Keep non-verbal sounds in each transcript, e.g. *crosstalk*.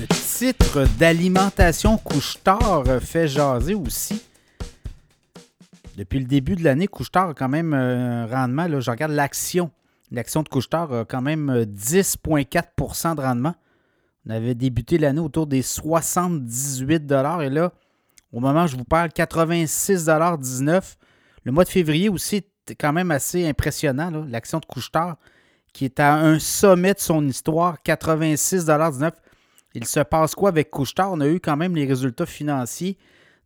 titre d'alimentation couche-tard fait jaser aussi. Depuis le début de l'année, couche-tard a quand même un rendement. Là, je regarde l'action. L'action de couche-tard a quand même 10,4% de rendement. On avait débuté l'année autour des 78 et là, au moment où je vous parle, 86,19 Le mois de février aussi est quand même assez impressionnant. L'action de couche-tard qui est à un sommet de son histoire, 86,19 Il se passe quoi avec Couchetard? On a eu quand même les résultats financiers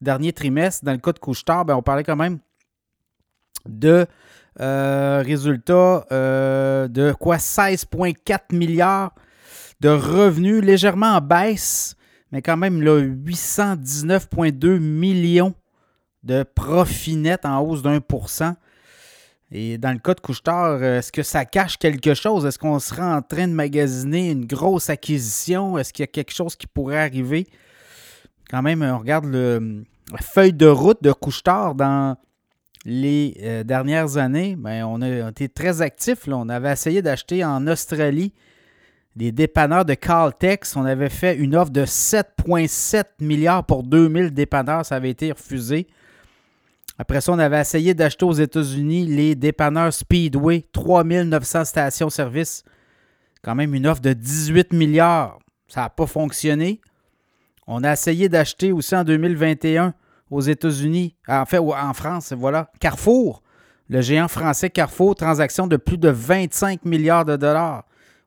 dernier trimestre. Dans le cas de Couchetard, ben, on parlait quand même de euh, résultats euh, de quoi? 16,4 milliards de revenus, légèrement en baisse, mais quand même 819,2 millions de profit net en hausse d'un pour cent. Et dans le cas de Couchetard, euh, est-ce que ça cache quelque chose? Est-ce qu'on sera en train de magasiner une grosse acquisition? Est-ce qu'il y a quelque chose qui pourrait arriver? Quand même, on regarde la feuille de route de Couchetard dans les euh, dernières années. Bien, on a été très actifs. On avait essayé d'acheter en Australie des dépanneurs de Caltex. On avait fait une offre de 7,7 milliards pour 2000 dépanneurs. Ça avait été refusé. Après ça, on avait essayé d'acheter aux États-Unis les dépanneurs Speedway, 3900 stations-service. Quand même une offre de 18 milliards. Ça n'a pas fonctionné. On a essayé d'acheter aussi en 2021 aux États-Unis, en fait en France, voilà, Carrefour, le géant français Carrefour, transaction de plus de 25 milliards de dollars.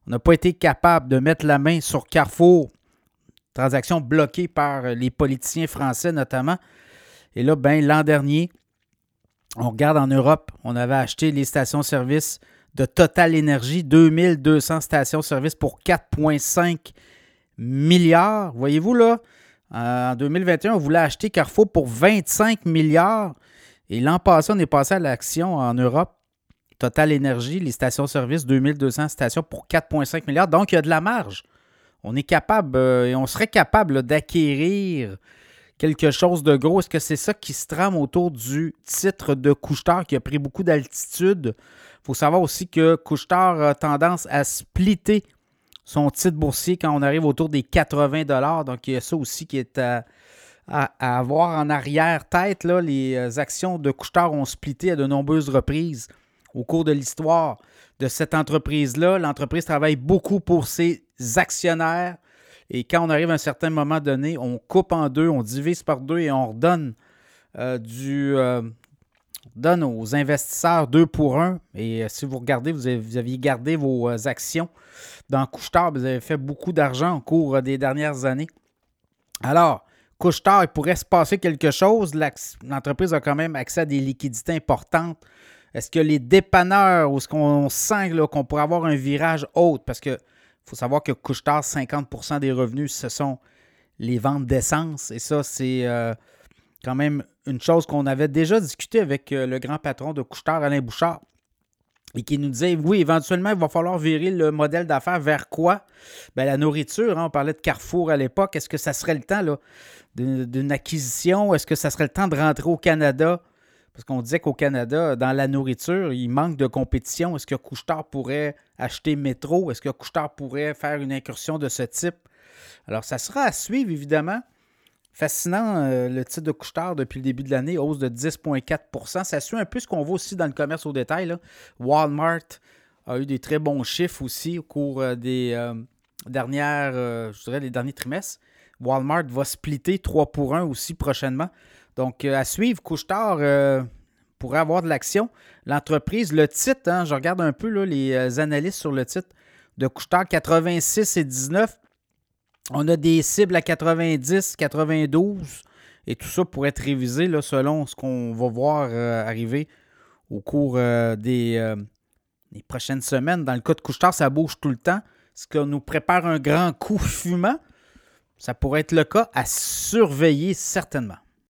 On n'a pas été capable de mettre la main sur Carrefour, transaction bloquée par les politiciens français notamment. Et là, ben, l'an dernier, on regarde en Europe, on avait acheté les stations-service de Total Energy, 2200 stations-service pour 4,5 milliards. Voyez-vous là, en 2021, on voulait acheter Carrefour pour 25 milliards. Et l'an passé, on est passé à l'action en Europe. Total Energy, les stations-service, 2200 stations pour 4,5 milliards. Donc, il y a de la marge. On est capable euh, et on serait capable d'acquérir quelque chose de gros. Est-ce que c'est ça qui se trame autour du titre de Couchetard qui a pris beaucoup d'altitude? Il faut savoir aussi que Couchetard a tendance à splitter son titre boursier quand on arrive autour des 80 Donc, il y a ça aussi qui est à, avoir en arrière-tête. Les euh, actions de Couchetard ont splitté à de nombreuses reprises au cours de l'histoire de cette entreprise-là. L'entreprise travaille beaucoup pour ses actionnaires. Et quand on arrive à un certain moment donné, on coupe en deux, on divise par deux et on redonne euh, du. Euh, donne aux investisseurs deux pour un. Et euh, si vous regardez, vous, aviez gardé vos actions dans Couchetard, vous avez fait beaucoup d'argent au cours des dernières années. Alors, Couchetard, il pourrait se passer quelque chose. L'entreprise a quand même accès à des liquidités importantes. Est-ce que les dépanneurs, ou est-ce qu'on sent qu'on pourrait avoir un virage haute? Parce que il faut savoir que Couchetard, 50% des revenus, ce sont les ventes d'essence. Et ça, c'est euh, quand même une chose qu'on avait déjà discuté avec euh, le grand patron de Couchetard, Alain Bouchard, et qui nous disait oui, éventuellement, il va falloir virer le modèle d'affaires vers quoi? Bien, La nourriture, hein, on parlait de Carrefour à l'époque. Est-ce que ça serait le temps d'une acquisition? Est-ce que ça serait le temps de rentrer au Canada? Parce qu'on disait qu'au Canada, dans la nourriture, il manque de compétition. Est-ce que Couchetard pourrait acheter Métro? Est-ce que Couchetard pourrait faire une incursion de ce type? Alors, ça sera à suivre, évidemment. Fascinant, euh, le titre de Couchetard depuis le début de l'année, hausse de 10,4% Ça suit un peu ce qu'on voit aussi dans le commerce au détail. Walmart a eu des très bons chiffres aussi au cours euh, des euh, dernières, je dirais, les derniers trimestres. Walmart va splitter 3 pour 1 aussi prochainement. Donc, euh, à suivre, Couchetard euh, pourrait avoir de l'action. L'entreprise, le titre, hein, je regarde un peu les euh, analystes sur le titre de Couchetard, 86 et 19. On a des cibles à 90, 92. Et tout ça pourrait être révisé selon ce qu'on va voir arriver au cours des, prochaines semaines. Dans le cas de Couchetard, ça bouge tout le temps. Ce qu'on nous prépare un grand *laughs* coup fumant, ça pourrait être le cas à surveiller certainement.